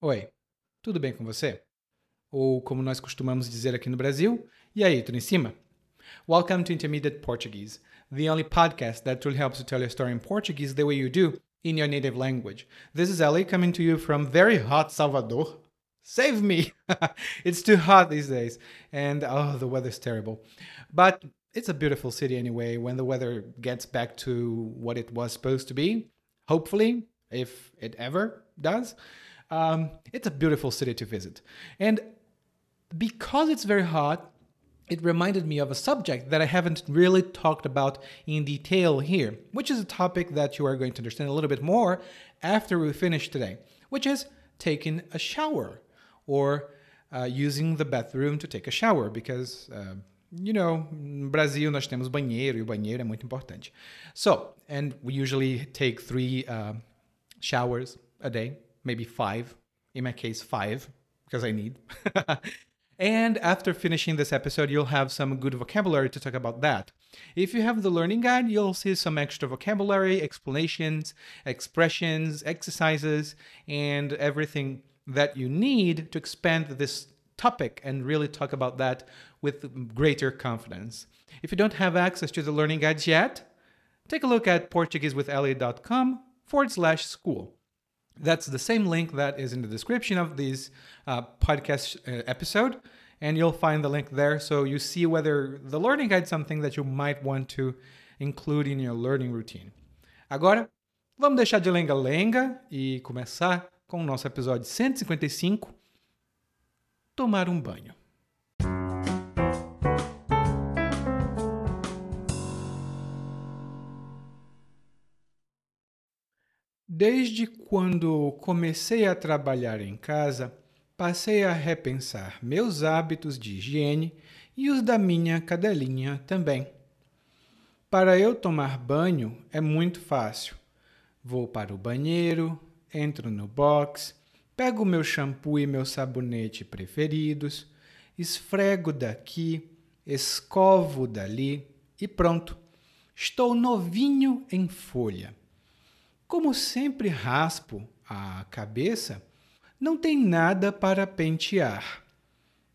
Oi, tudo bem com você? Ou como nós costumamos dizer aqui no Brasil, e aí, tudo em cima? Welcome to Intermediate Portuguese, the only podcast that truly helps you tell your story in Portuguese the way you do in your native language. This is Ellie coming to you from very hot Salvador. Save me! it's too hot these days, and oh, the weather's terrible. But it's a beautiful city anyway when the weather gets back to what it was supposed to be. Hopefully, if it ever does. Um, it's a beautiful city to visit. And because it's very hot, it reminded me of a subject that I haven't really talked about in detail here, which is a topic that you are going to understand a little bit more after we finish today, which is taking a shower or uh, using the bathroom to take a shower because. Uh, you know, no Brasil nós temos banheiro e o banheiro é muito importante. So, and we usually take three uh, showers a day maybe five. In my case, five, because I need. and after finishing this episode, you'll have some good vocabulary to talk about that. If you have the learning guide, you'll see some extra vocabulary, explanations, expressions, exercises, and everything that you need to expand this topic and really talk about that with greater confidence. If you don't have access to the learning guides yet, take a look at PortugueseWithElliot.com forward slash school. That's the same link that is in the description of this uh, podcast uh, episode, and you'll find the link there so you see whether the learning guide is something that you might want to include in your learning routine. Agora, vamos deixar de lenga-lenga e começar com o nosso episódio 155: Tomar um banho. Desde quando comecei a trabalhar em casa, passei a repensar meus hábitos de higiene e os da minha cadelinha também. Para eu tomar banho é muito fácil. Vou para o banheiro, entro no box, pego meu shampoo e meu sabonete preferidos, esfrego daqui, escovo dali e pronto. Estou novinho em folha. Como sempre raspo a cabeça, não tem nada para pentear.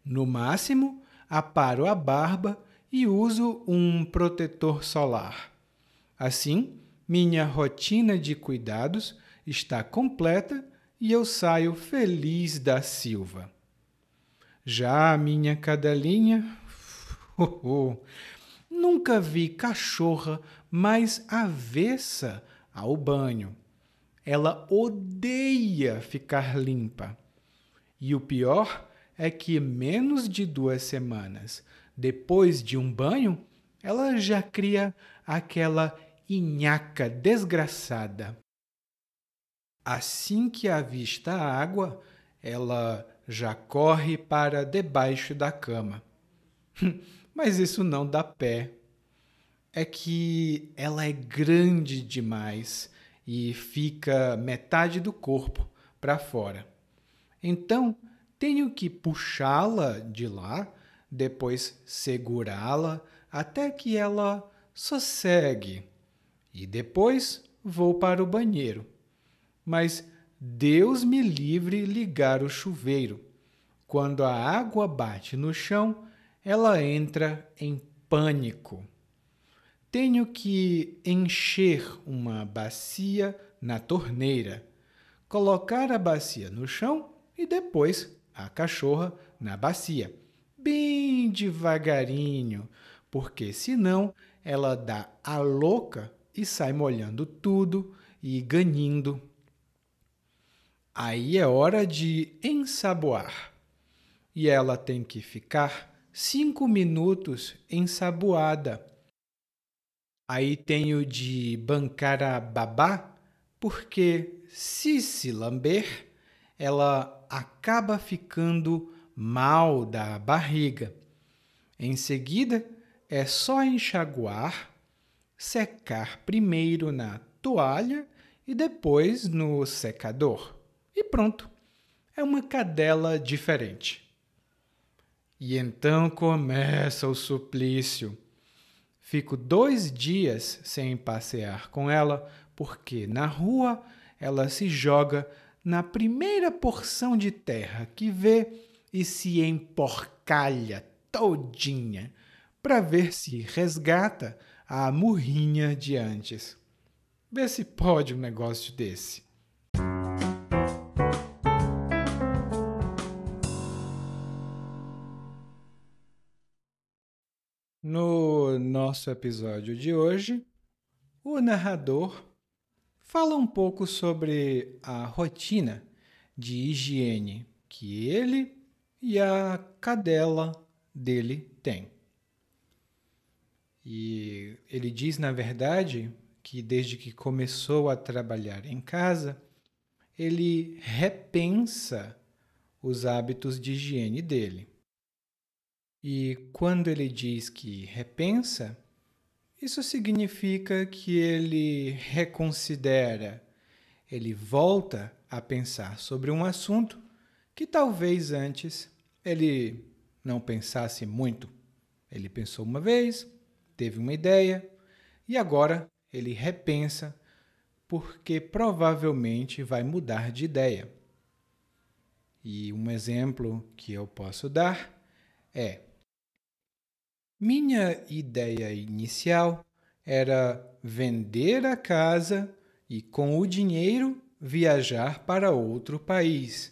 No máximo, aparo a barba e uso um protetor solar. Assim, minha rotina de cuidados está completa e eu saio feliz da Silva. Já a minha cadelinha, oh, oh, nunca vi cachorra mais avessa ao banho. Ela odeia ficar limpa. E o pior é que menos de duas semanas depois de um banho, ela já cria aquela inhaca desgraçada. Assim que avista a água, ela já corre para debaixo da cama. Mas isso não dá pé é que ela é grande demais e fica metade do corpo para fora. Então, tenho que puxá-la de lá, depois segurá-la até que ela sossegue e depois vou para o banheiro. Mas Deus me livre ligar o chuveiro. Quando a água bate no chão, ela entra em pânico tenho que encher uma bacia na torneira, colocar a bacia no chão e depois a cachorra na bacia, bem devagarinho, porque senão ela dá a louca e sai molhando tudo e ganindo. Aí é hora de ensaboar. E ela tem que ficar cinco minutos ensaboada Aí tenho de bancar a babá, porque se se lamber, ela acaba ficando mal da barriga. Em seguida, é só enxaguar, secar primeiro na toalha e depois no secador. E pronto, é uma cadela diferente. E então começa o suplício. Fico dois dias sem passear com ela, porque na rua ela se joga na primeira porção de terra que vê e se emporcalha todinha para ver se resgata a murrinha de antes. Vê se pode um negócio desse. No nosso episódio de hoje, o narrador fala um pouco sobre a rotina de higiene que ele e a cadela dele têm. E ele diz, na verdade, que desde que começou a trabalhar em casa, ele repensa os hábitos de higiene dele. E quando ele diz que repensa, isso significa que ele reconsidera, ele volta a pensar sobre um assunto que talvez antes ele não pensasse muito. Ele pensou uma vez, teve uma ideia e agora ele repensa porque provavelmente vai mudar de ideia. E um exemplo que eu posso dar é: minha ideia inicial era vender a casa e, com o dinheiro, viajar para outro país.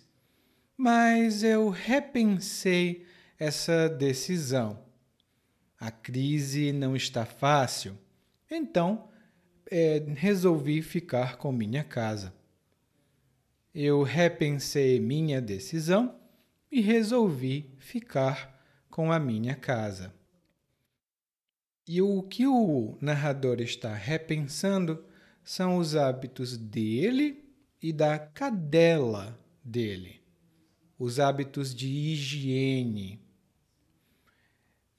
Mas eu repensei essa decisão. A crise não está fácil, então é, resolvi ficar com minha casa. Eu repensei minha decisão e resolvi ficar com a minha casa. E o que o narrador está repensando são os hábitos dele e da cadela dele, os hábitos de higiene.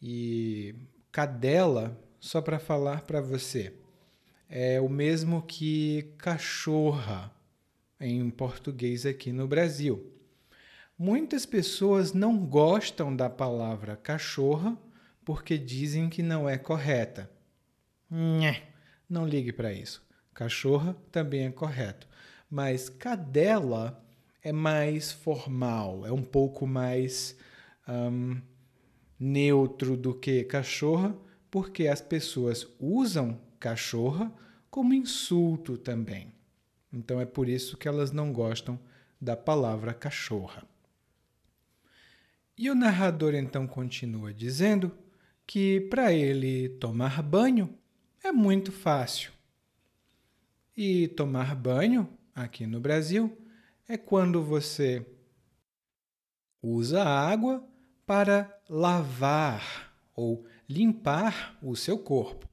E cadela, só para falar para você, é o mesmo que cachorra em português aqui no Brasil. Muitas pessoas não gostam da palavra cachorra porque dizem que não é correta. Nhé, não ligue para isso. Cachorra também é correto. Mas cadela é mais formal, é um pouco mais um, neutro do que cachorra, porque as pessoas usam cachorra como insulto também. Então é por isso que elas não gostam da palavra cachorra. E o narrador então continua dizendo que para ele tomar banho é muito fácil. E tomar banho, aqui no Brasil, é quando você usa água para lavar ou limpar o seu corpo.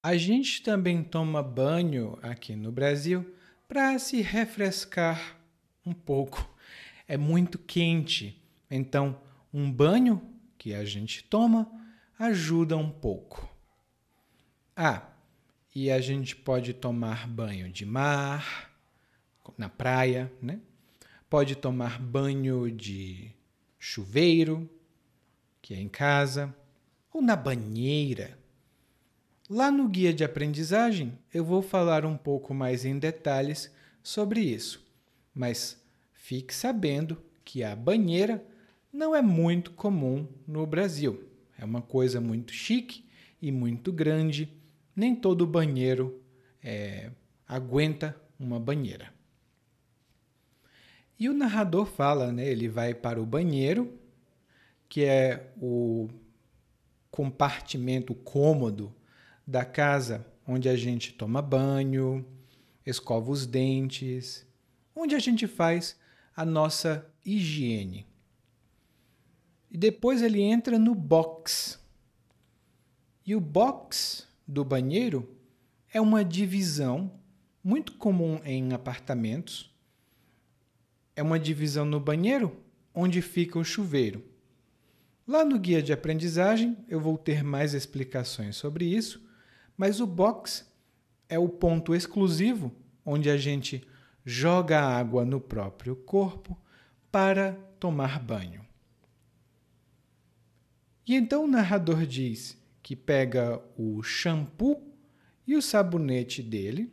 A gente também toma banho aqui no Brasil para se refrescar um pouco. É muito quente, então um banho que a gente toma ajuda um pouco. Ah, e a gente pode tomar banho de mar, na praia, né? Pode tomar banho de chuveiro, que é em casa, ou na banheira. Lá no guia de aprendizagem eu vou falar um pouco mais em detalhes sobre isso, mas fique sabendo que a banheira não é muito comum no Brasil. É uma coisa muito chique e muito grande. Nem todo banheiro é, aguenta uma banheira. E o narrador fala, né? Ele vai para o banheiro, que é o compartimento cômodo da casa onde a gente toma banho, escova os dentes, onde a gente faz a nossa higiene. E depois ele entra no box. E o box do banheiro é uma divisão muito comum em apartamentos. É uma divisão no banheiro onde fica o chuveiro. Lá no guia de aprendizagem eu vou ter mais explicações sobre isso, mas o box é o ponto exclusivo onde a gente joga água no próprio corpo para tomar banho. E então o narrador diz que pega o shampoo e o sabonete dele,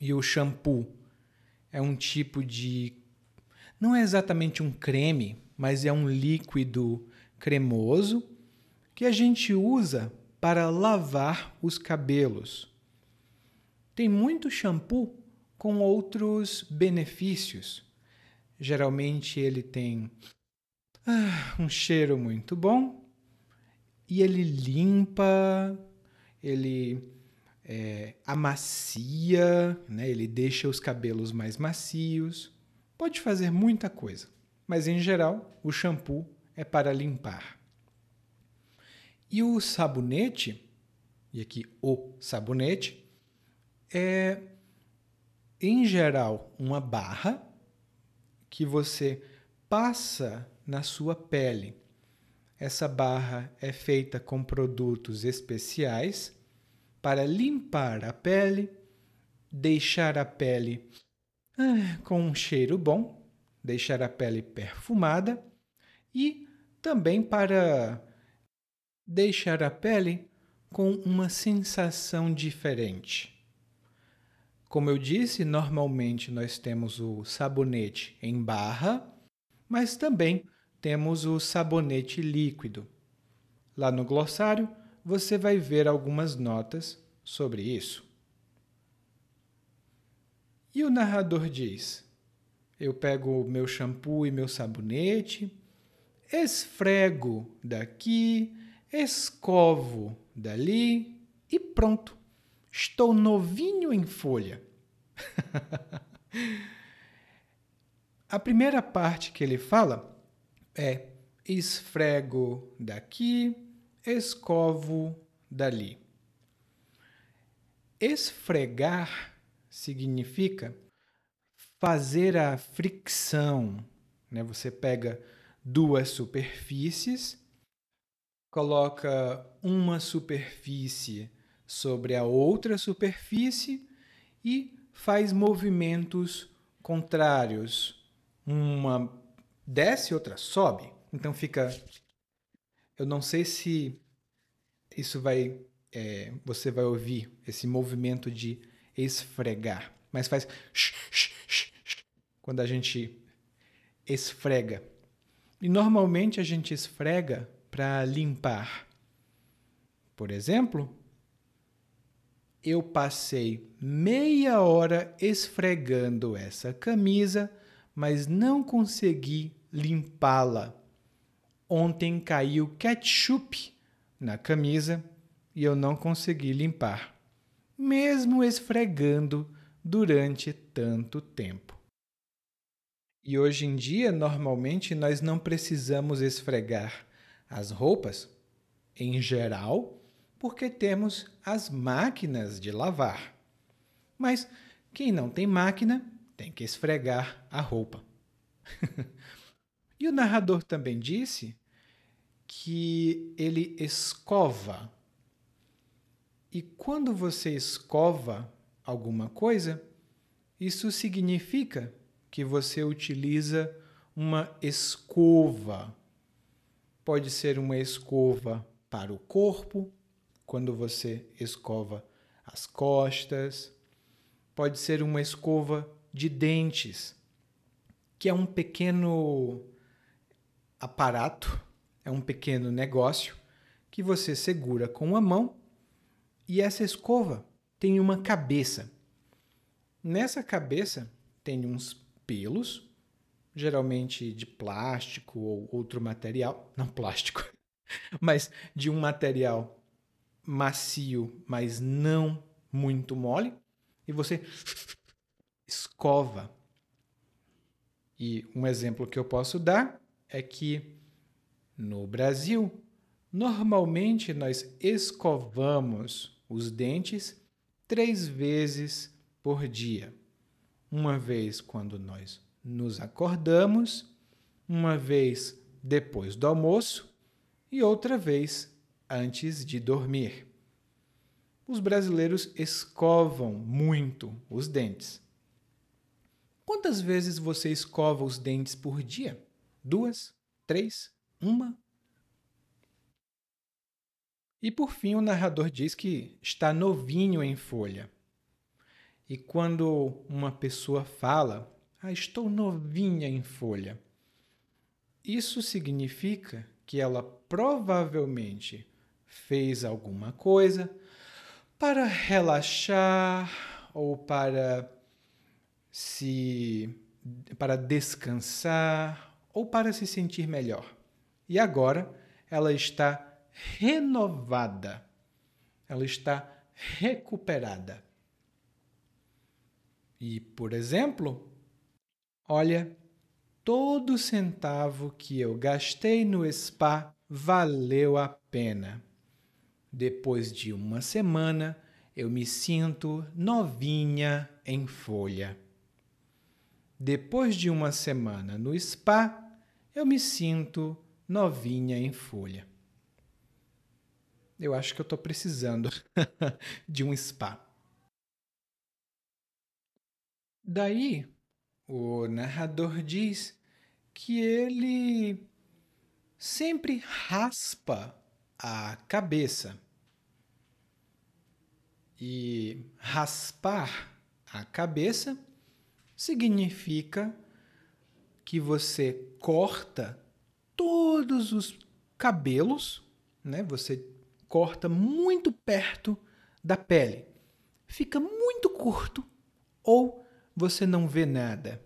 e o shampoo é um tipo de. Não é exatamente um creme, mas é um líquido cremoso que a gente usa para lavar os cabelos. Tem muito shampoo com outros benefícios. Geralmente ele tem ah, um cheiro muito bom e ele limpa, ele é, amacia, né? ele deixa os cabelos mais macios. Pode fazer muita coisa, mas em geral o shampoo é para limpar. E o sabonete, e aqui o sabonete, é em geral uma barra que você passa na sua pele. Essa barra é feita com produtos especiais para limpar a pele, deixar a pele ah, com um cheiro bom, deixar a pele perfumada e também para deixar a pele com uma sensação diferente. Como eu disse, normalmente nós temos o sabonete em barra, mas também temos o sabonete líquido. Lá no glossário você vai ver algumas notas sobre isso. E o narrador diz: Eu pego meu shampoo e meu sabonete, esfrego daqui, escovo dali e pronto. Estou novinho em folha. A primeira parte que ele fala é esfrego daqui, escovo dali. Esfregar significa fazer a fricção. Né? Você pega duas superfícies coloca uma superfície sobre a outra superfície e faz movimentos contrários. Uma desce, outra sobe. Então fica. Eu não sei se isso vai. É, você vai ouvir esse movimento de esfregar, mas faz quando a gente esfrega. E normalmente a gente esfrega para limpar. Por exemplo, eu passei meia hora esfregando essa camisa, mas não consegui limpá-la. Ontem caiu ketchup na camisa e eu não consegui limpar, mesmo esfregando durante tanto tempo. E hoje em dia, normalmente, nós não precisamos esfregar as roupas, em geral, porque temos as máquinas de lavar. Mas quem não tem máquina tem que esfregar a roupa. e o narrador também disse que ele escova. E quando você escova alguma coisa, isso significa que você utiliza uma escova Pode ser uma escova para o corpo, quando você escova as costas. Pode ser uma escova de dentes, que é um pequeno aparato, é um pequeno negócio que você segura com a mão e essa escova tem uma cabeça. Nessa cabeça tem uns pelos geralmente de plástico ou outro material, não plástico, mas de um material macio, mas não muito mole, e você escova. E um exemplo que eu posso dar é que no Brasil, normalmente nós escovamos os dentes três vezes por dia. Uma vez quando nós nos acordamos, uma vez depois do almoço e outra vez antes de dormir. Os brasileiros escovam muito os dentes. Quantas vezes você escova os dentes por dia? Duas? Três? Uma? E por fim, o narrador diz que está novinho em folha. E quando uma pessoa fala, ah, estou novinha em folha, isso significa que ela provavelmente fez alguma coisa para relaxar ou para se para descansar ou para se sentir melhor. E agora ela está renovada. Ela está recuperada. E, por exemplo, olha, todo centavo que eu gastei no spa valeu a pena. Depois de uma semana, eu me sinto novinha em folha. Depois de uma semana no spa, eu me sinto novinha em folha. Eu acho que eu estou precisando de um spa. Daí, o narrador diz que ele sempre raspa a cabeça. E raspar a cabeça significa que você corta todos os cabelos, né? Você corta muito perto da pele. Fica muito curto ou você não vê nada.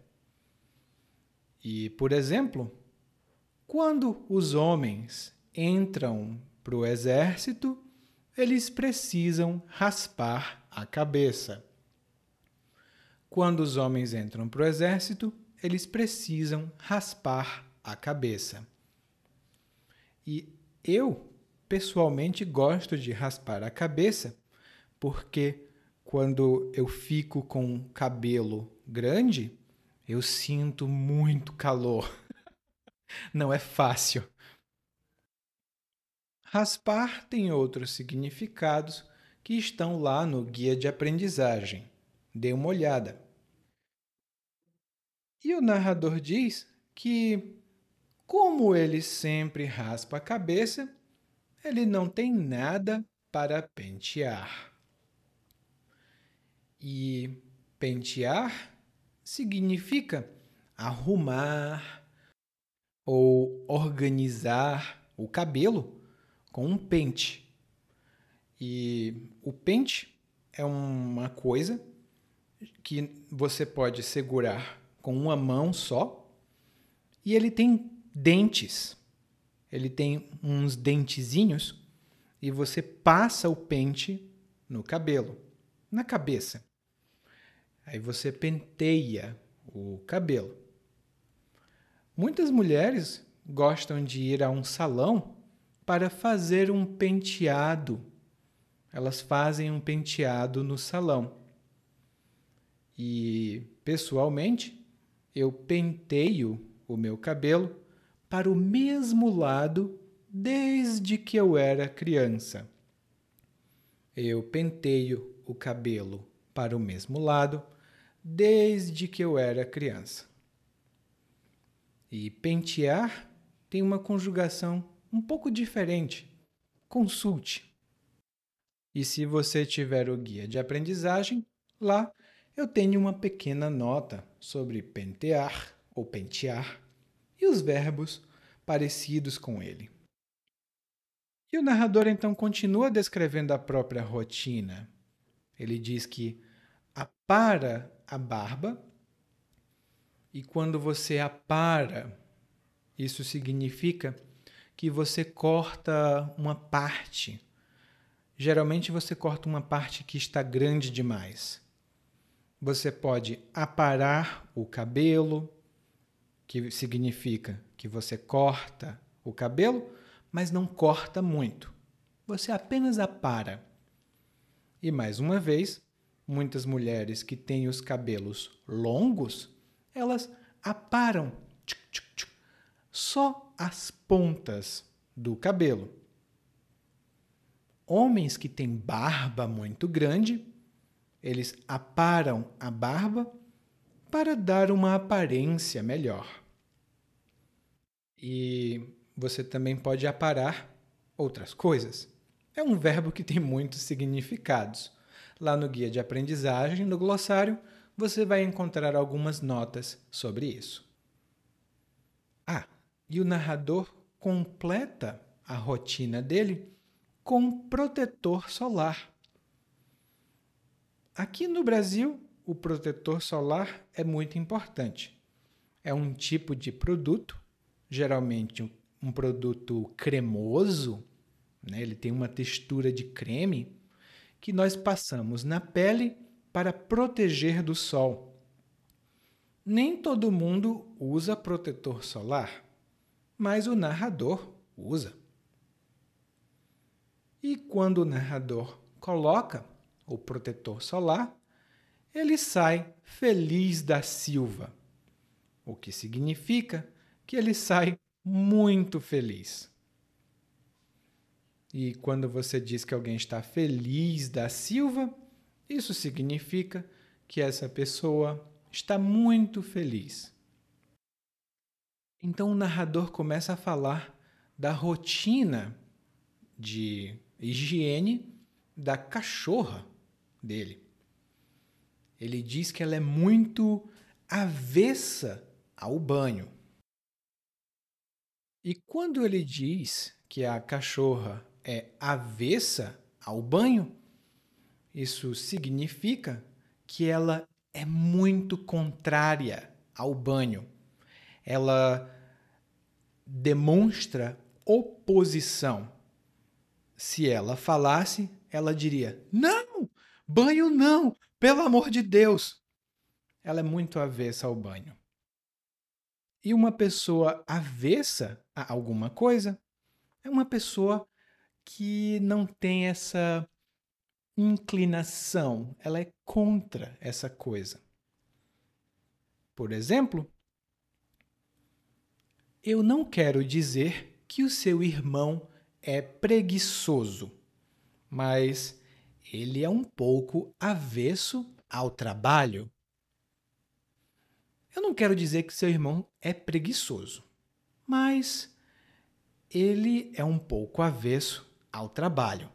E, por exemplo, quando os homens entram para o exército, eles precisam raspar a cabeça. Quando os homens entram para o exército, eles precisam raspar a cabeça. E eu, pessoalmente, gosto de raspar a cabeça porque quando eu fico com cabelo grande, eu sinto muito calor. Não é fácil. Raspar tem outros significados que estão lá no guia de aprendizagem. Dê uma olhada. E o narrador diz que, como ele sempre raspa a cabeça, ele não tem nada para pentear. E pentear significa arrumar ou organizar o cabelo com um pente. E o pente é uma coisa que você pode segurar com uma mão só e ele tem dentes. Ele tem uns dentezinhos e você passa o pente no cabelo, na cabeça. Aí você penteia o cabelo. Muitas mulheres gostam de ir a um salão para fazer um penteado. Elas fazem um penteado no salão. E, pessoalmente, eu penteio o meu cabelo para o mesmo lado desde que eu era criança. Eu penteio o cabelo para o mesmo lado desde que eu era criança. E pentear tem uma conjugação um pouco diferente. Consulte. E se você tiver o guia de aprendizagem, lá eu tenho uma pequena nota sobre pentear ou pentear e os verbos parecidos com ele. E o narrador então continua descrevendo a própria rotina. Ele diz que apara a barba e quando você apara, isso significa que você corta uma parte. Geralmente você corta uma parte que está grande demais. Você pode aparar o cabelo, que significa que você corta o cabelo, mas não corta muito. Você apenas apara. E mais uma vez, muitas mulheres que têm os cabelos longos, elas aparam só as pontas do cabelo. Homens que têm barba muito grande eles aparam a barba para dar uma aparência melhor. E você também pode aparar outras coisas. É um verbo que tem muitos significados. Lá no guia de aprendizagem, no glossário, você vai encontrar algumas notas sobre isso. Ah, e o narrador completa a rotina dele com protetor solar. Aqui no Brasil, o protetor solar é muito importante. É um tipo de produto, geralmente um produto cremoso, né? ele tem uma textura de creme, que nós passamos na pele para proteger do sol. Nem todo mundo usa protetor solar, mas o narrador usa. E quando o narrador coloca o protetor solar, ele sai feliz da Silva, o que significa que ele sai muito feliz. E quando você diz que alguém está feliz da Silva, isso significa que essa pessoa está muito feliz. Então o narrador começa a falar da rotina de higiene da cachorra dele. Ele diz que ela é muito avessa ao banho. E quando ele diz que a cachorra é avessa ao banho, isso significa que ela é muito contrária ao banho. Ela demonstra oposição. Se ela falasse, ela diria: Não, banho não, pelo amor de Deus. Ela é muito avessa ao banho. E uma pessoa avessa a alguma coisa é uma pessoa que não tem essa inclinação, ela é contra essa coisa. Por exemplo, eu não quero dizer que o seu irmão é preguiçoso, mas ele é um pouco avesso ao trabalho. Eu não quero dizer que seu irmão é preguiçoso, mas ele é um pouco avesso ao trabalho.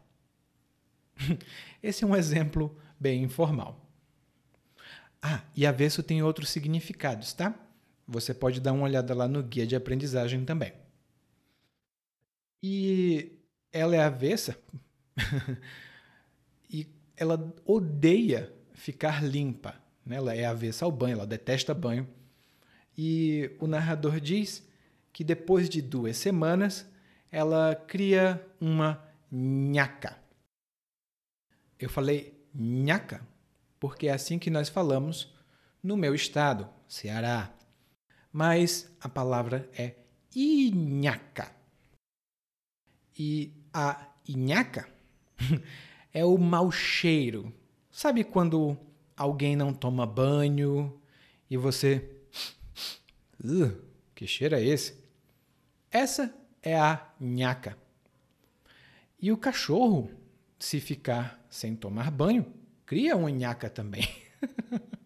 Esse é um exemplo bem informal. Ah, e avesso tem outros significados, tá? Você pode dar uma olhada lá no guia de aprendizagem também. E ela é avessa ela odeia ficar limpa. Né? Ela é avessa ao banho, ela detesta banho. E o narrador diz que depois de duas semanas ela cria uma nhaca. Eu falei nhaca porque é assim que nós falamos no meu estado, Ceará. Mas a palavra é inhaca. E a inhaca é o mau cheiro. Sabe quando alguém não toma banho e você. Uh, que cheiro é esse? Essa é a nhaca. E o cachorro, se ficar sem tomar banho, cria uma nhaca também.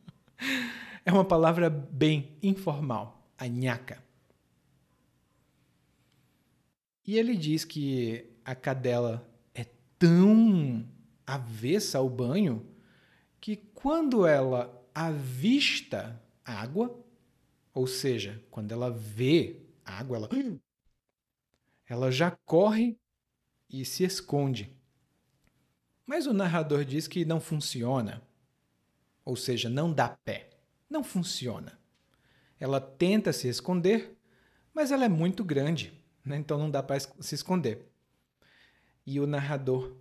é uma palavra bem informal, a nhaca. E ele diz que a cadela tão avessa ao banho que quando ela avista água, ou seja, quando ela vê água, ela, ela já corre e se esconde. Mas o narrador diz que não funciona, ou seja, não dá pé, não funciona. Ela tenta se esconder, mas ela é muito grande, né? então não dá para se esconder. E o narrador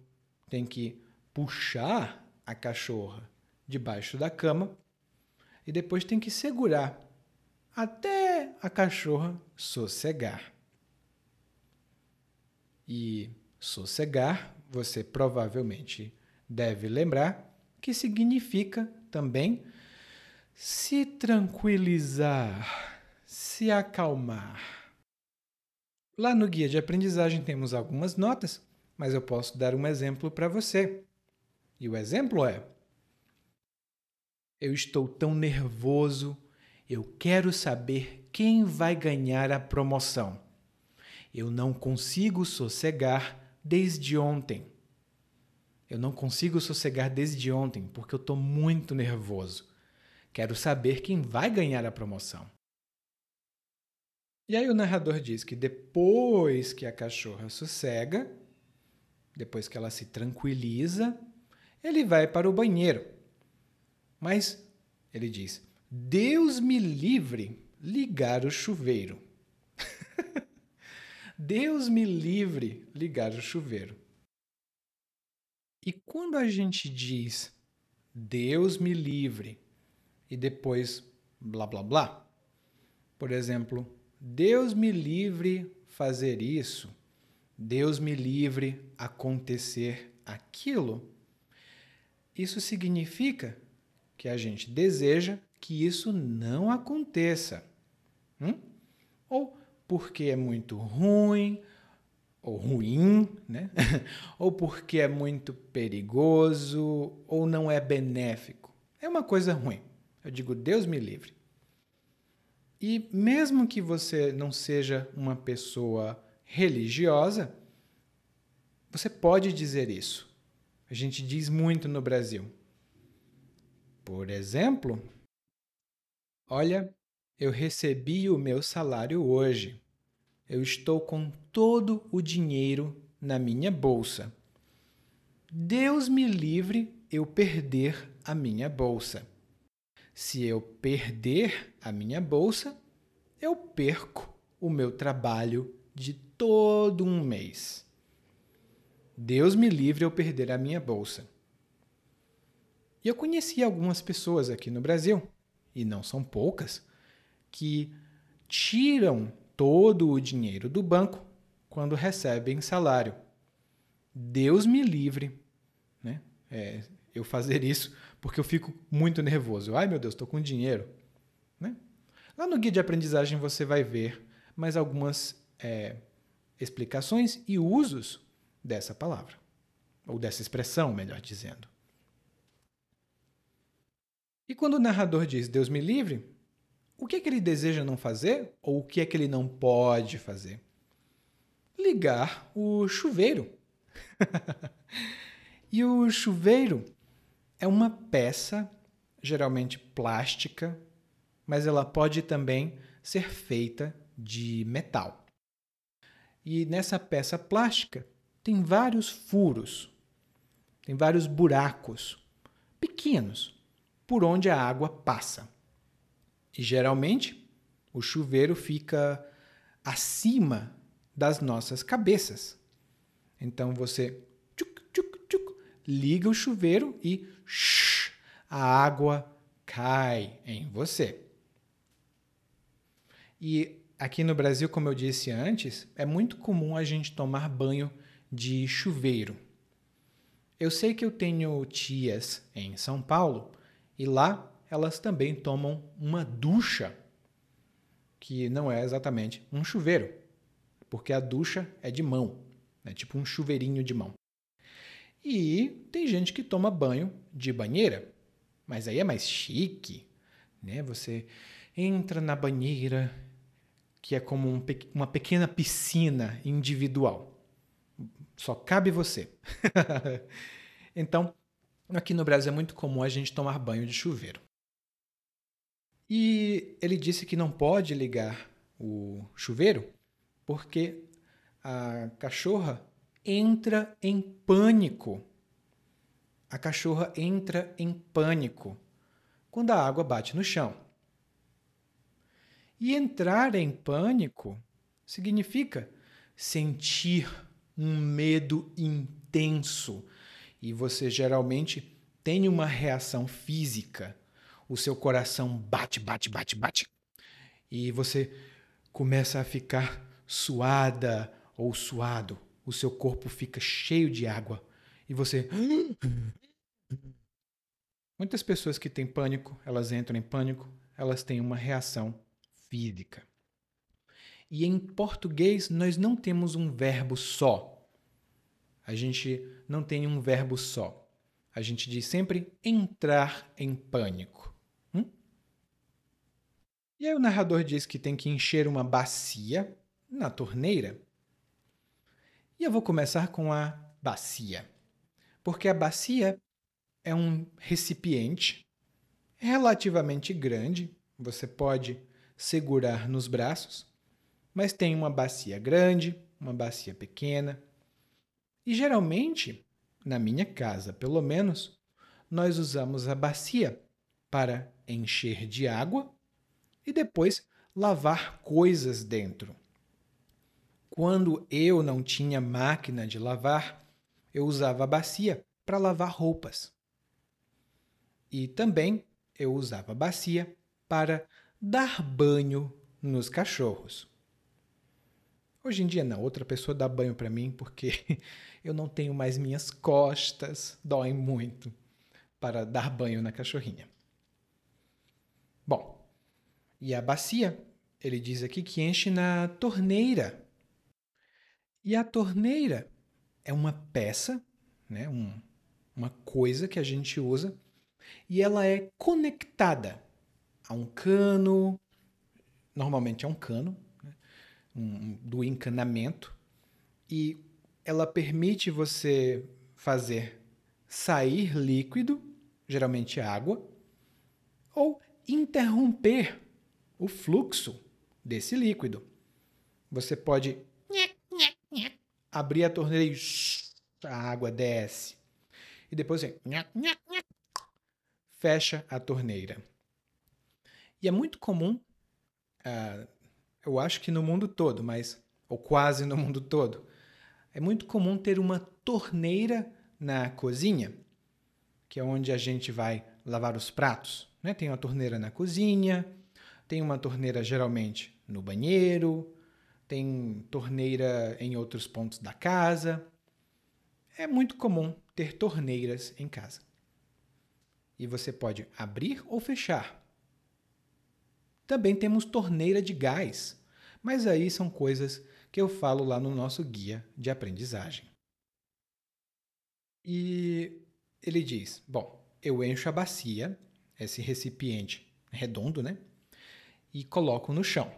tem que puxar a cachorra debaixo da cama e depois tem que segurar até a cachorra sossegar. E sossegar, você provavelmente deve lembrar que significa também se tranquilizar, se acalmar. Lá no guia de aprendizagem temos algumas notas, mas eu posso dar um exemplo para você. E o exemplo é: eu estou tão nervoso, eu quero saber quem vai ganhar a promoção. Eu não consigo sossegar desde ontem. Eu não consigo sossegar desde ontem porque eu estou muito nervoso. Quero saber quem vai ganhar a promoção. E aí o narrador diz que depois que a cachorra sossega, depois que ela se tranquiliza, ele vai para o banheiro. Mas ele diz: Deus me livre ligar o chuveiro. Deus me livre ligar o chuveiro. E quando a gente diz Deus me livre e depois blá blá blá, por exemplo, Deus me livre fazer isso, Deus me livre acontecer aquilo, isso significa que a gente deseja que isso não aconteça. Hum? Ou porque é muito ruim, ou ruim, né? ou porque é muito perigoso, ou não é benéfico. É uma coisa ruim. Eu digo, Deus me livre. E mesmo que você não seja uma pessoa religiosa, você pode dizer isso. A gente diz muito no Brasil. Por exemplo, olha, eu recebi o meu salário hoje. Eu estou com todo o dinheiro na minha bolsa. Deus me livre eu perder a minha bolsa. Se eu perder a minha bolsa, eu perco o meu trabalho de todo um mês. Deus me livre eu perder a minha bolsa. E eu conheci algumas pessoas aqui no Brasil, e não são poucas, que tiram todo o dinheiro do banco quando recebem salário. Deus me livre né? É, eu fazer isso porque eu fico muito nervoso. Ai meu Deus, estou com dinheiro. Né? Lá no guia de aprendizagem você vai ver mais algumas é, explicações e usos dessa palavra, ou dessa expressão, melhor dizendo. E quando o narrador diz Deus me livre, o que é que ele deseja não fazer ou o que é que ele não pode fazer? Ligar o chuveiro. e o chuveiro é uma peça, geralmente plástica, mas ela pode também ser feita de metal. E nessa peça plástica tem vários furos, tem vários buracos pequenos por onde a água passa. E geralmente o chuveiro fica acima das nossas cabeças. Então você tchuc, tchuc, tchuc, liga o chuveiro e shh, a água cai em você. E aqui no Brasil, como eu disse antes, é muito comum a gente tomar banho de chuveiro. Eu sei que eu tenho tias em São Paulo e lá elas também tomam uma ducha, que não é exatamente um chuveiro, porque a ducha é de mão, é tipo um chuveirinho de mão. E tem gente que toma banho de banheira, mas aí é mais chique, né? Você entra na banheira, que é como um, uma pequena piscina individual. Só cabe você. então, Aqui no Brasil é muito comum a gente tomar banho de chuveiro. E ele disse que não pode ligar o chuveiro porque a cachorra entra em pânico. A cachorra entra em pânico quando a água bate no chão. E entrar em pânico significa sentir um medo intenso, e você geralmente tem uma reação física. O seu coração bate, bate, bate, bate. E você começa a ficar suada ou suado. O seu corpo fica cheio de água e você Muitas pessoas que têm pânico, elas entram em pânico, elas têm uma reação física. E em português nós não temos um verbo só. A gente não tem um verbo só. A gente diz sempre entrar em pânico. Hum? E aí o narrador diz que tem que encher uma bacia na torneira. E eu vou começar com a bacia. Porque a bacia é um recipiente relativamente grande, você pode segurar nos braços, mas tem uma bacia grande, uma bacia pequena. E geralmente, na minha casa pelo menos, nós usamos a bacia para encher de água e depois lavar coisas dentro. Quando eu não tinha máquina de lavar, eu usava a bacia para lavar roupas. E também eu usava a bacia para dar banho nos cachorros. Hoje em dia não, outra pessoa dá banho para mim porque eu não tenho mais minhas costas, doem muito para dar banho na cachorrinha. Bom, e a bacia, ele diz aqui que enche na torneira. E a torneira é uma peça, né, um, uma coisa que a gente usa e ela é conectada a um cano, normalmente é um cano, né? um, do encanamento, e ela permite você fazer sair líquido, geralmente água, ou interromper o fluxo desse líquido. Você pode abrir a torneira e a água desce. E depois você fecha a torneira. E é muito comum, uh, eu acho que no mundo todo, mas ou quase no mundo todo, é muito comum ter uma torneira na cozinha, que é onde a gente vai lavar os pratos. Né? Tem uma torneira na cozinha, tem uma torneira geralmente no banheiro, tem torneira em outros pontos da casa. É muito comum ter torneiras em casa e você pode abrir ou fechar. Também temos torneira de gás, mas aí são coisas que eu falo lá no nosso guia de aprendizagem. E ele diz: Bom, eu encho a bacia, esse recipiente redondo, né? E coloco no chão.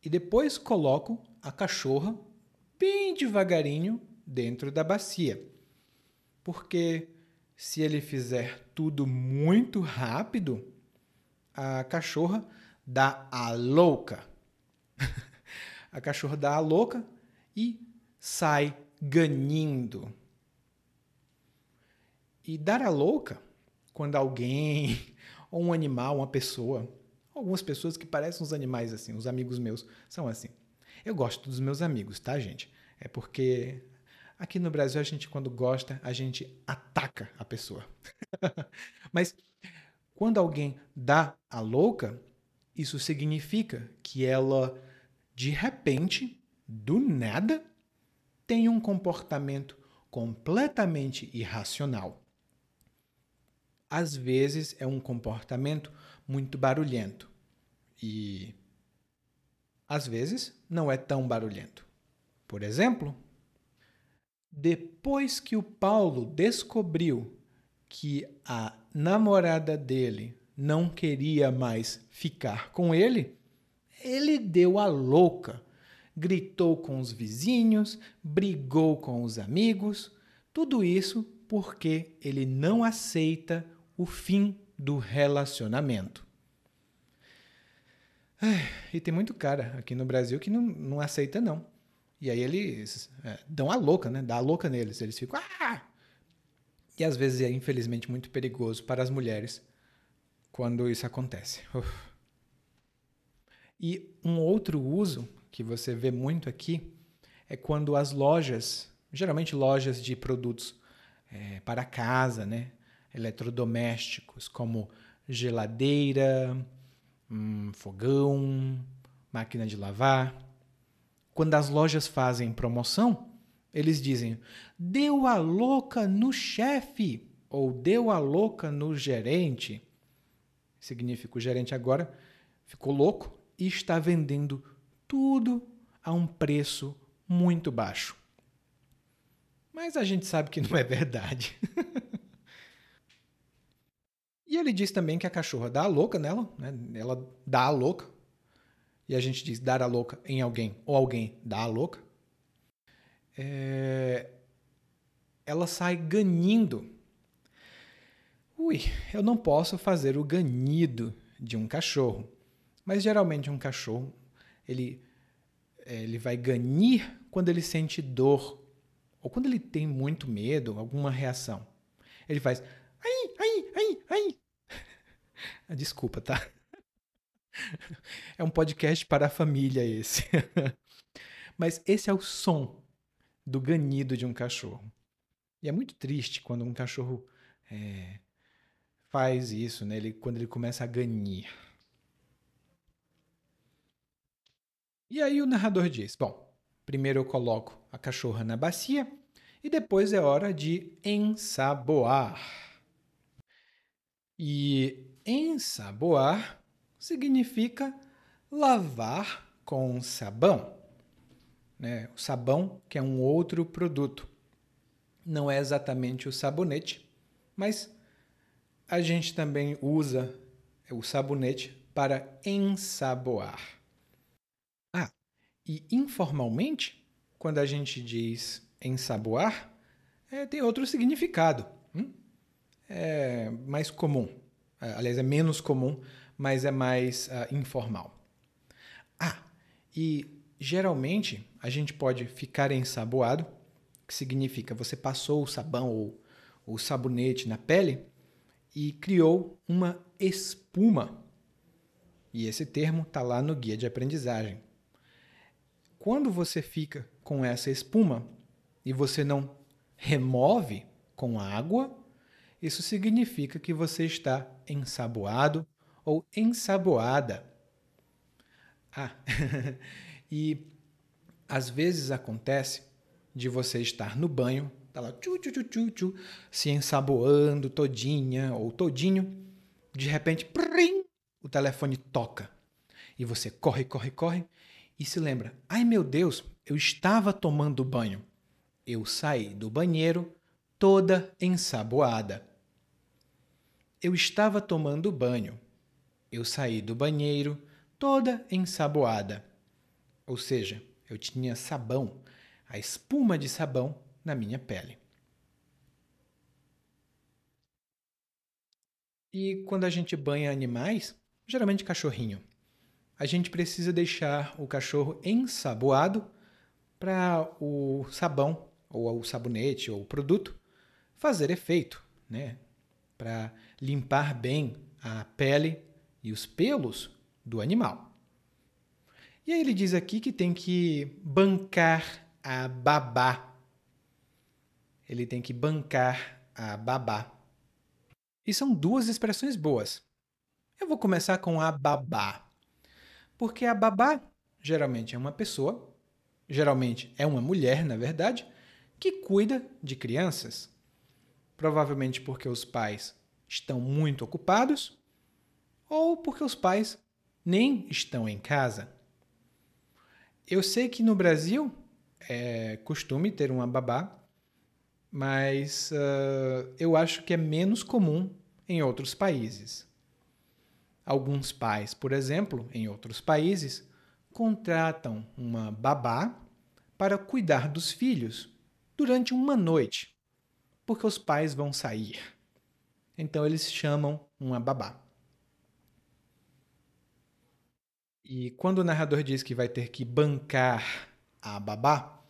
E depois coloco a cachorra bem devagarinho dentro da bacia. Porque se ele fizer tudo muito rápido, a cachorra dá a louca. a cachorra dá a louca e sai ganindo. E dar a louca, quando alguém, ou um animal, uma pessoa, algumas pessoas que parecem uns animais assim, os amigos meus são assim. Eu gosto dos meus amigos, tá, gente? É porque Aqui no Brasil, a gente, quando gosta, a gente ataca a pessoa. Mas quando alguém dá a louca, isso significa que ela, de repente, do nada, tem um comportamento completamente irracional. Às vezes é um comportamento muito barulhento e às vezes não é tão barulhento. Por exemplo, depois que o Paulo descobriu que a namorada dele não queria mais ficar com ele, ele deu a louca. Gritou com os vizinhos, brigou com os amigos, tudo isso porque ele não aceita o fim do relacionamento. E tem muito cara aqui no Brasil que não, não aceita, não. E aí eles é, dão a louca, né? Dá a louca neles. Eles ficam. Ah! E às vezes é infelizmente muito perigoso para as mulheres quando isso acontece. Uf. E um outro uso que você vê muito aqui é quando as lojas, geralmente lojas de produtos é, para casa, né? eletrodomésticos, como geladeira, hum, fogão, máquina de lavar, quando as lojas fazem promoção, eles dizem: deu a louca no chefe ou deu a louca no gerente. Significa o gerente agora ficou louco e está vendendo tudo a um preço muito baixo. Mas a gente sabe que não é verdade. e ele diz também que a cachorra dá a louca nela, né? ela dá a louca, e a gente diz dar a louca em alguém ou alguém dá a louca, é... ela sai ganindo. Ui, eu não posso fazer o ganido de um cachorro, mas geralmente um cachorro ele, ele vai ganir quando ele sente dor ou quando ele tem muito medo, alguma reação. Ele faz ai, ai, ai, ai. Desculpa, tá? É um podcast para a família esse. Mas esse é o som do ganido de um cachorro. E é muito triste quando um cachorro é, faz isso, né? ele, quando ele começa a ganir. E aí o narrador diz: Bom, primeiro eu coloco a cachorra na bacia e depois é hora de ensaboar. E ensaboar significa lavar com sabão. Né? O sabão, que é um outro produto. Não é exatamente o sabonete, mas a gente também usa o sabonete para ensaboar. Ah, e informalmente, quando a gente diz ensaboar, é, tem outro significado. Hum? É mais comum. É, aliás, é menos comum, mas é mais uh, informal. Ah, e geralmente a gente pode ficar ensaboado, que significa você passou o sabão ou o sabonete na pele e criou uma espuma. E esse termo está lá no guia de aprendizagem. Quando você fica com essa espuma e você não remove com água, isso significa que você está ensaboado ou ensaboada. Ah, e às vezes acontece de você estar no banho, tá lá tchu, tchu, tchu, tchu, tchu, se ensaboando todinha ou todinho, de repente, prim, o telefone toca. E você corre, corre, corre e se lembra: "Ai meu Deus, eu estava tomando banho. Eu saí do banheiro toda ensaboada." Eu estava tomando banho. Eu saí do banheiro toda ensaboada. Ou seja, eu tinha sabão, a espuma de sabão na minha pele. E quando a gente banha animais, geralmente cachorrinho, a gente precisa deixar o cachorro ensaboado para o sabão ou o sabonete ou o produto fazer efeito, né? Para limpar bem a pele e os pelos do animal. E aí ele diz aqui que tem que bancar a babá. Ele tem que bancar a babá. E são duas expressões boas. Eu vou começar com a babá. Porque a babá geralmente é uma pessoa, geralmente é uma mulher, na verdade, que cuida de crianças. Provavelmente porque os pais estão muito ocupados ou porque os pais nem estão em casa. Eu sei que no Brasil é costume ter uma babá, mas uh, eu acho que é menos comum em outros países. Alguns pais, por exemplo, em outros países, contratam uma babá para cuidar dos filhos durante uma noite, porque os pais vão sair. Então eles chamam uma babá. E quando o narrador diz que vai ter que bancar a babá,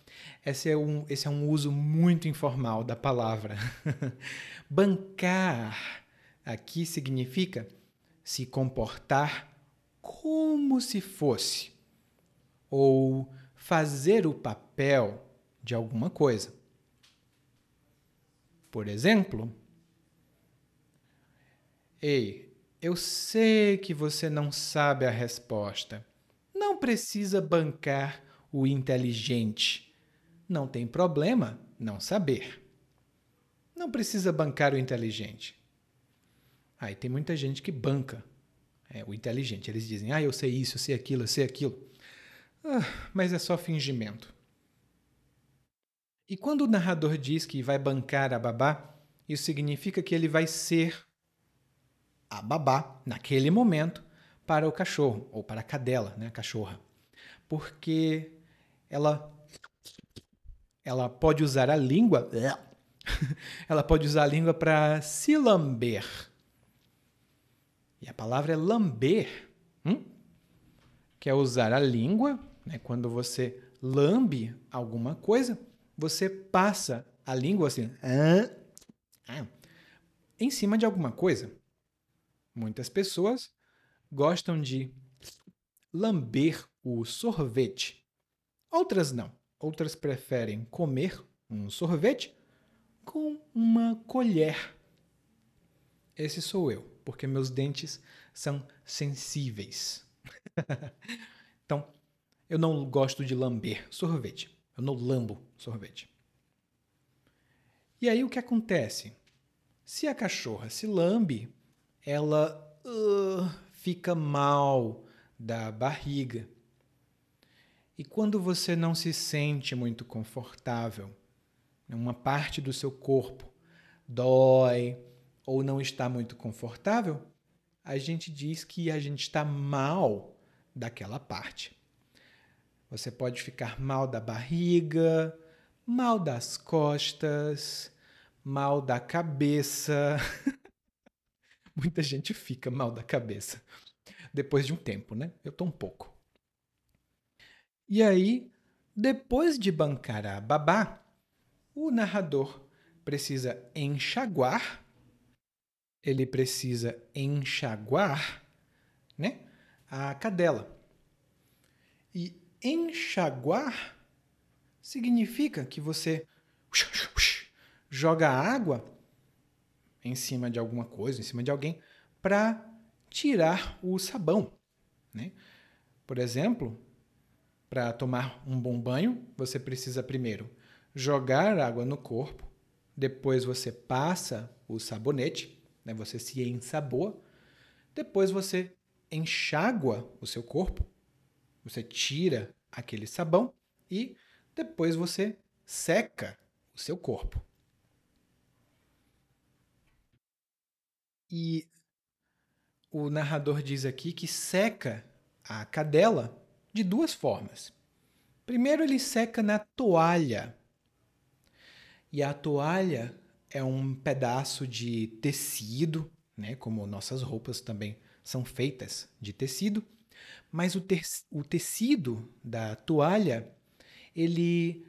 esse é um, esse é um uso muito informal da palavra. bancar aqui significa se comportar como se fosse, ou fazer o papel de alguma coisa. Por exemplo, Ei, eu sei que você não sabe a resposta. Não precisa bancar o inteligente. Não tem problema não saber. Não precisa bancar o inteligente. Aí tem muita gente que banca é, o inteligente. Eles dizem, ah, eu sei isso, eu sei aquilo, eu sei aquilo. Ah, mas é só fingimento. E quando o narrador diz que vai bancar a babá, isso significa que ele vai ser a babá, naquele momento, para o cachorro, ou para a cadela, né, a cachorra. Porque ela, ela pode usar a língua ela pode usar a língua para se lamber. E a palavra é lamber, hum? que é usar a língua, né? quando você lambe alguma coisa, você passa a língua assim, ah, em cima de alguma coisa. Muitas pessoas gostam de lamber o sorvete. Outras não. Outras preferem comer um sorvete com uma colher. Esse sou eu, porque meus dentes são sensíveis. então, eu não gosto de lamber sorvete. Eu não lambo sorvete. E aí o que acontece? Se a cachorra se lambe, ela uh, fica mal da barriga. E quando você não se sente muito confortável, uma parte do seu corpo dói ou não está muito confortável, a gente diz que a gente está mal daquela parte. Você pode ficar mal da barriga, mal das costas, mal da cabeça. Muita gente fica mal da cabeça depois de um tempo, né? Eu tô um pouco. E aí, depois de bancar a babá, o narrador precisa enxaguar, ele precisa enxaguar, né? A cadela. E enxaguar significa que você joga água em cima de alguma coisa, em cima de alguém, para tirar o sabão. Né? Por exemplo, para tomar um bom banho, você precisa primeiro jogar água no corpo, depois você passa o sabonete, né? você se ensaboa, depois você enxágua o seu corpo, você tira aquele sabão e depois você seca o seu corpo. E o narrador diz aqui que seca a cadela de duas formas. Primeiro, ele seca na toalha. E a toalha é um pedaço de tecido, né? como nossas roupas também são feitas de tecido, mas o, te o tecido da toalha ele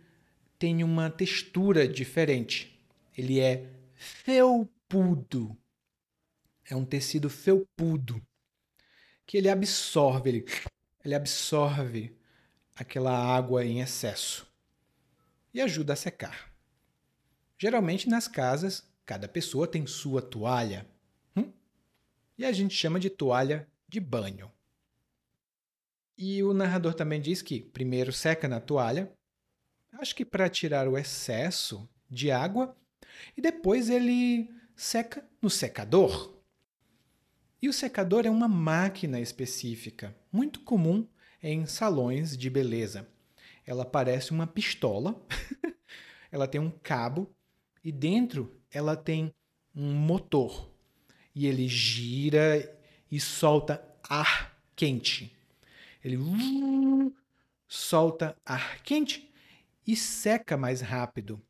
tem uma textura diferente. Ele é felpudo. É um tecido felpudo que ele absorve, ele, ele absorve aquela água em excesso e ajuda a secar. Geralmente nas casas, cada pessoa tem sua toalha. Hum? E a gente chama de toalha de banho. E o narrador também diz que primeiro seca na toalha, acho que para tirar o excesso de água, e depois ele seca no secador. E o secador é uma máquina específica, muito comum em salões de beleza. Ela parece uma pistola, ela tem um cabo e dentro ela tem um motor. E ele gira e solta ar quente. Ele solta ar quente e seca mais rápido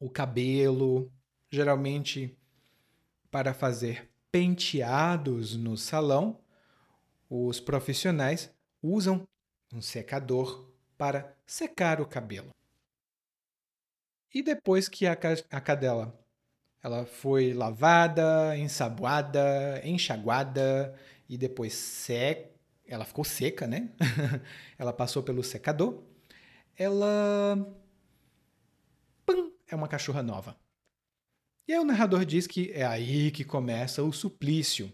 o cabelo, geralmente para fazer penteados no salão, os profissionais usam um secador para secar o cabelo. E depois que a, a cadela ela foi lavada, ensaboada, enxaguada e depois seca, ela ficou seca, né? ela passou pelo secador. Ela Pum, é uma cachorra nova. E aí o narrador diz que é aí que começa o suplício.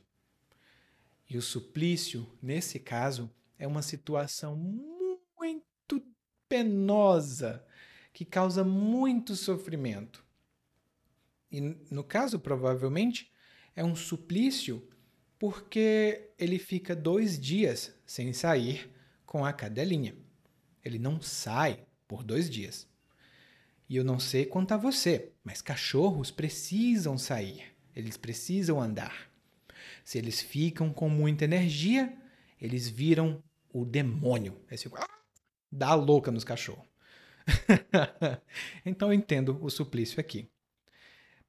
E o suplício, nesse caso, é uma situação muito penosa, que causa muito sofrimento. E no caso, provavelmente, é um suplício porque ele fica dois dias sem sair com a cadelinha. Ele não sai por dois dias. E eu não sei quanto a você, mas cachorros precisam sair, eles precisam andar. Se eles ficam com muita energia, eles viram o demônio. Esse, ah, dá louca nos cachorros. então eu entendo o suplício aqui.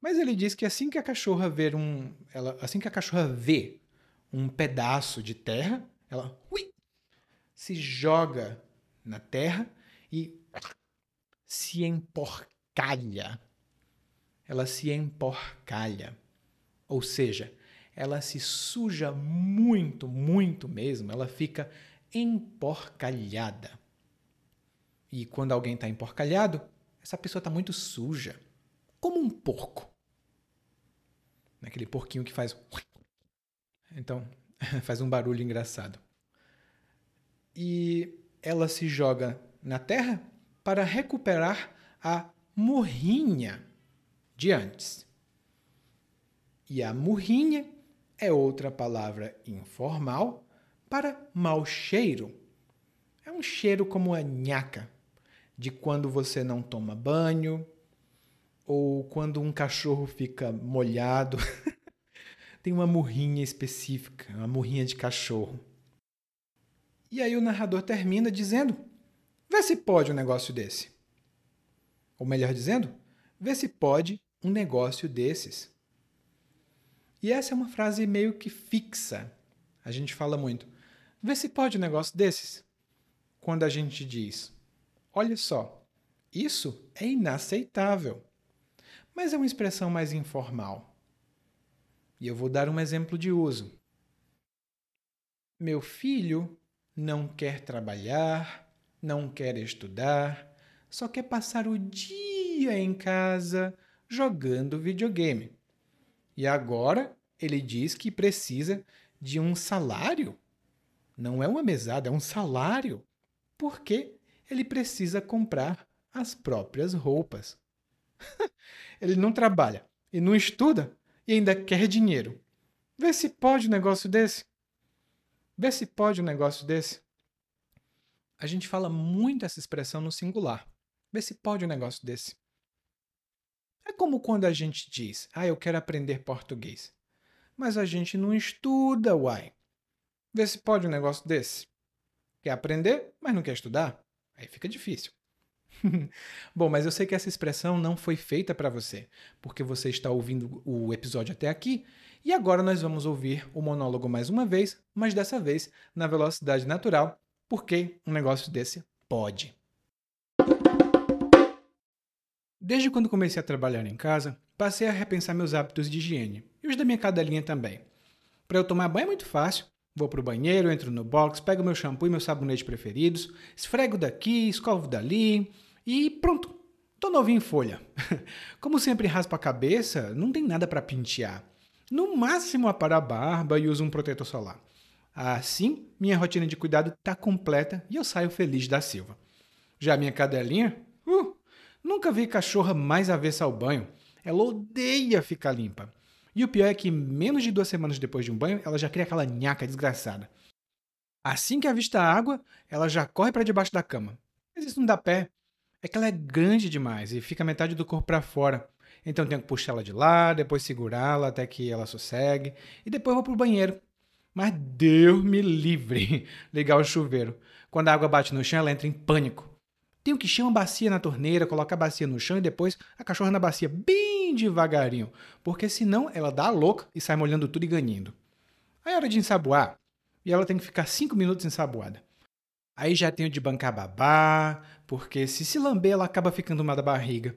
Mas ele diz que assim que a cachorra ver um, ela, assim que a cachorra vê um pedaço de terra, ela ui, se joga na terra e se emporcalha. Ela se emporcalha. Ou seja, ela se suja muito, muito mesmo. Ela fica emporcalhada. E quando alguém está emporcalhado, essa pessoa está muito suja. Como um porco. Aquele porquinho que faz. Então, faz um barulho engraçado. E ela se joga na terra para recuperar a murrinha de antes. E a murrinha é outra palavra informal para mau cheiro. É um cheiro como a nhaca, de quando você não toma banho ou quando um cachorro fica molhado. Tem uma murrinha específica, uma murrinha de cachorro. E aí o narrador termina dizendo: Vê se pode um negócio desse. Ou melhor dizendo, vê se pode um negócio desses. E essa é uma frase meio que fixa. A gente fala muito. Vê se pode um negócio desses. Quando a gente diz, olha só, isso é inaceitável. Mas é uma expressão mais informal. E eu vou dar um exemplo de uso. Meu filho não quer trabalhar, não quer estudar, só quer passar o dia em casa jogando videogame. E agora ele diz que precisa de um salário. Não é uma mesada, é um salário. Porque ele precisa comprar as próprias roupas. ele não trabalha e não estuda e ainda quer dinheiro. Vê se pode um negócio desse. Vê se pode um negócio desse. A gente fala muito essa expressão no singular. Vê se pode um negócio desse. É como quando a gente diz, ah, eu quero aprender português. Mas a gente não estuda, uai. Vê se pode um negócio desse. Quer aprender, mas não quer estudar? Aí fica difícil. Bom, mas eu sei que essa expressão não foi feita para você, porque você está ouvindo o episódio até aqui, e agora nós vamos ouvir o monólogo mais uma vez, mas dessa vez na velocidade natural, porque um negócio desse pode. Desde quando comecei a trabalhar em casa, passei a repensar meus hábitos de higiene e os da minha cadelinha também. Para eu tomar banho é muito fácil. Vou pro banheiro, entro no box, pego meu shampoo e meu sabonete preferidos, esfrego daqui, escovo dali e pronto. Tô novinho em folha. Como sempre raspo a cabeça, não tem nada para pentear. No máximo aparo a barba e uso um protetor solar. Assim, minha rotina de cuidado tá completa e eu saio feliz da Silva. Já minha cadelinha, uh, Nunca vi cachorra mais avessa ao banho. Ela odeia ficar limpa. E o pior é que, menos de duas semanas depois de um banho, ela já cria aquela nhaca desgraçada. Assim que avista a água, ela já corre para debaixo da cama. Mas isso não dá pé. É que ela é grande demais e fica metade do corpo para fora. Então tenho que puxar ela de lá, depois segurá-la até que ela sossegue e depois vou pro banheiro. Mas Deus me livre ligar o chuveiro. Quando a água bate no chão, ela entra em pânico. Tenho que encher uma bacia na torneira, colocar a bacia no chão e depois a cachorra na bacia bem devagarinho, porque senão ela dá a louca e sai molhando tudo e ganhando. Aí é hora de ensaboar e ela tem que ficar 5 minutos ensaboada. Aí já tenho de bancar babá, porque se se lamber ela acaba ficando uma da barriga.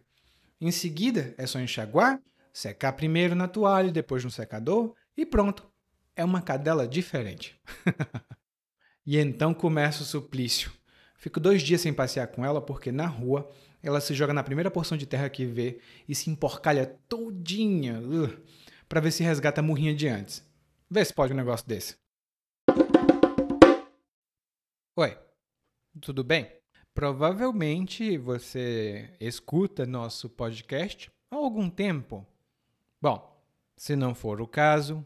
Em seguida é só enxaguar, secar primeiro na toalha, depois no secador e pronto. É uma cadela diferente. e então começa o suplício. Fico dois dias sem passear com ela porque na rua ela se joga na primeira porção de terra que vê e se emporcalha todinha para ver se resgata a murrinha de antes. Vê se pode um negócio desse. Oi, tudo bem? Provavelmente você escuta nosso podcast há algum tempo. Bom, se não for o caso,